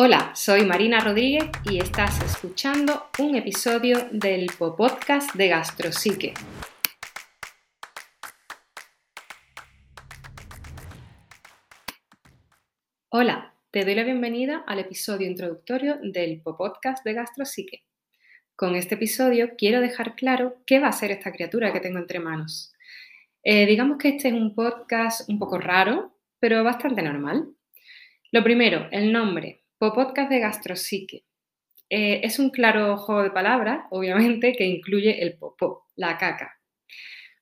Hola, soy Marina Rodríguez y estás escuchando un episodio del podcast de Gastrosique. Hola, te doy la bienvenida al episodio introductorio del podcast de Gastrosique. Con este episodio quiero dejar claro qué va a ser esta criatura que tengo entre manos. Eh, digamos que este es un podcast un poco raro, pero bastante normal. Lo primero, el nombre. Podcast de Gastrosique. Eh, es un claro juego de palabras, obviamente, que incluye el popó, la caca.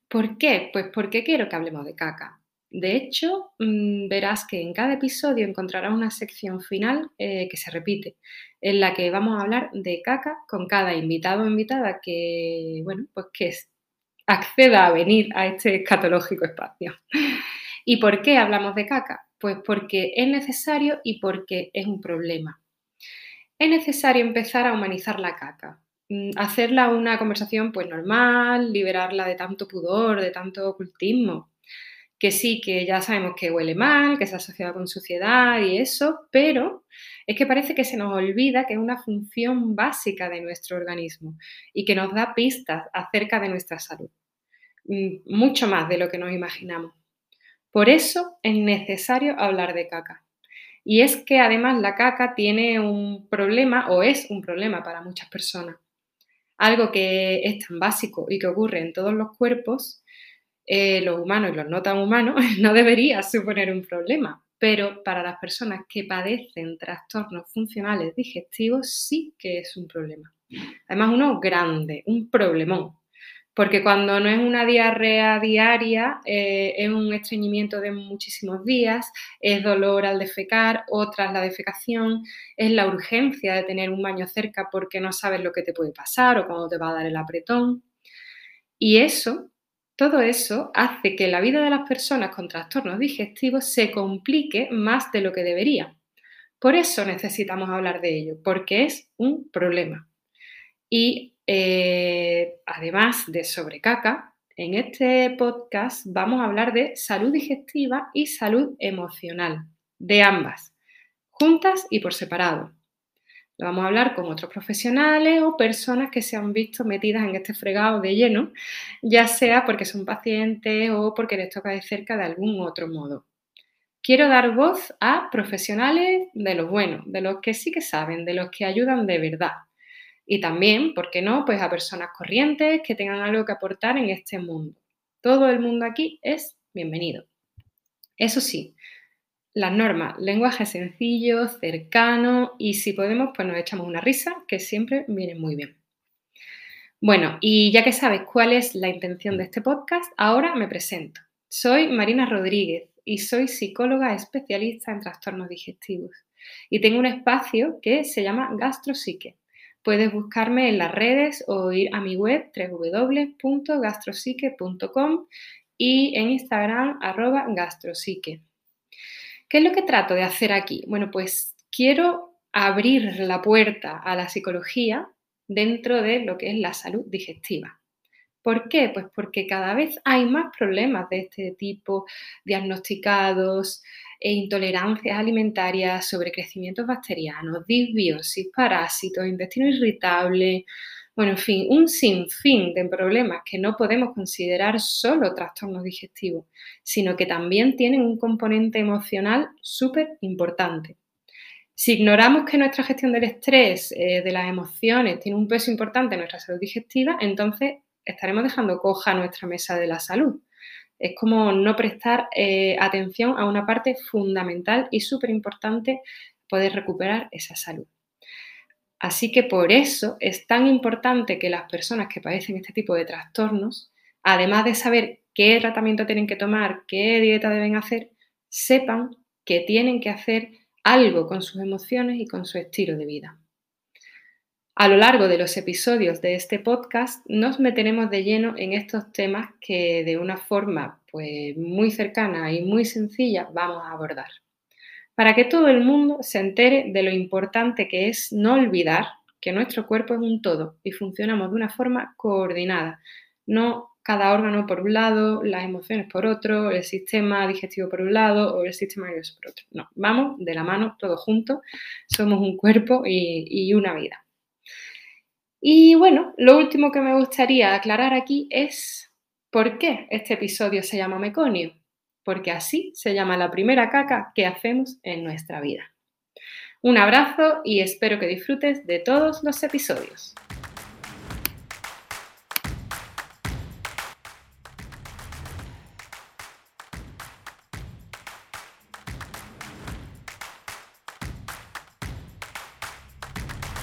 ¿Por qué? Pues porque quiero que hablemos de caca. De hecho, mm, verás que en cada episodio encontrarás una sección final eh, que se repite, en la que vamos a hablar de caca con cada invitado o invitada que, bueno, pues que acceda a venir a este escatológico espacio. ¿Y por qué hablamos de caca? Pues porque es necesario y porque es un problema. Es necesario empezar a humanizar la caca, mm, hacerla una conversación pues normal, liberarla de tanto pudor, de tanto ocultismo. Que sí, que ya sabemos que huele mal, que se asocia con suciedad y eso, pero es que parece que se nos olvida que es una función básica de nuestro organismo y que nos da pistas acerca de nuestra salud. Mm, mucho más de lo que nos imaginamos. Por eso es necesario hablar de caca. Y es que además la caca tiene un problema o es un problema para muchas personas. Algo que es tan básico y que ocurre en todos los cuerpos, eh, los humanos y los no tan humanos, no debería suponer un problema. Pero para las personas que padecen trastornos funcionales digestivos sí que es un problema. Además, uno grande, un problemón porque cuando no es una diarrea diaria, eh, es un estreñimiento de muchísimos días, es dolor al defecar o tras la defecación, es la urgencia de tener un baño cerca porque no sabes lo que te puede pasar o cuándo te va a dar el apretón. Y eso, todo eso hace que la vida de las personas con trastornos digestivos se complique más de lo que debería. Por eso necesitamos hablar de ello, porque es un problema. Y eh, además de sobre caca, en este podcast vamos a hablar de salud digestiva y salud emocional, de ambas, juntas y por separado. Lo vamos a hablar con otros profesionales o personas que se han visto metidas en este fregado de lleno, ya sea porque son pacientes o porque les toca de cerca de algún otro modo. Quiero dar voz a profesionales de los buenos, de los que sí que saben, de los que ayudan de verdad, y también, ¿por qué no?, pues a personas corrientes que tengan algo que aportar en este mundo. Todo el mundo aquí es bienvenido. Eso sí, las normas, lenguaje sencillo, cercano y si podemos, pues nos echamos una risa, que siempre viene muy bien. Bueno, y ya que sabes cuál es la intención de este podcast, ahora me presento. Soy Marina Rodríguez y soy psicóloga especialista en trastornos digestivos. Y tengo un espacio que se llama Gastrosique Puedes buscarme en las redes o ir a mi web www.gastrosique.com y en Instagram arroba gastrosique. ¿Qué es lo que trato de hacer aquí? Bueno, pues quiero abrir la puerta a la psicología dentro de lo que es la salud digestiva. ¿Por qué? Pues porque cada vez hay más problemas de este tipo diagnosticados, e intolerancias alimentarias, sobrecrecimientos bacterianos, disbiosis, parásitos, intestino irritable, bueno, en fin, un sinfín de problemas que no podemos considerar solo trastornos digestivos, sino que también tienen un componente emocional súper importante. Si ignoramos que nuestra gestión del estrés, eh, de las emociones, tiene un peso importante en nuestra salud digestiva, entonces estaremos dejando coja nuestra mesa de la salud. Es como no prestar eh, atención a una parte fundamental y súper importante poder recuperar esa salud. Así que por eso es tan importante que las personas que padecen este tipo de trastornos, además de saber qué tratamiento tienen que tomar, qué dieta deben hacer, sepan que tienen que hacer algo con sus emociones y con su estilo de vida. A lo largo de los episodios de este podcast nos meteremos de lleno en estos temas que de una forma pues, muy cercana y muy sencilla vamos a abordar. Para que todo el mundo se entere de lo importante que es no olvidar que nuestro cuerpo es un todo y funcionamos de una forma coordinada, no cada órgano por un lado, las emociones por otro, el sistema digestivo por un lado o el sistema nervioso por otro. No, vamos de la mano todos juntos, somos un cuerpo y, una vida. Y bueno, lo último que me gustaría aclarar aquí es por qué este episodio se llama Meconio, porque así se llama la primera caca que hacemos en nuestra vida. Un abrazo y espero que disfrutes de todos los episodios.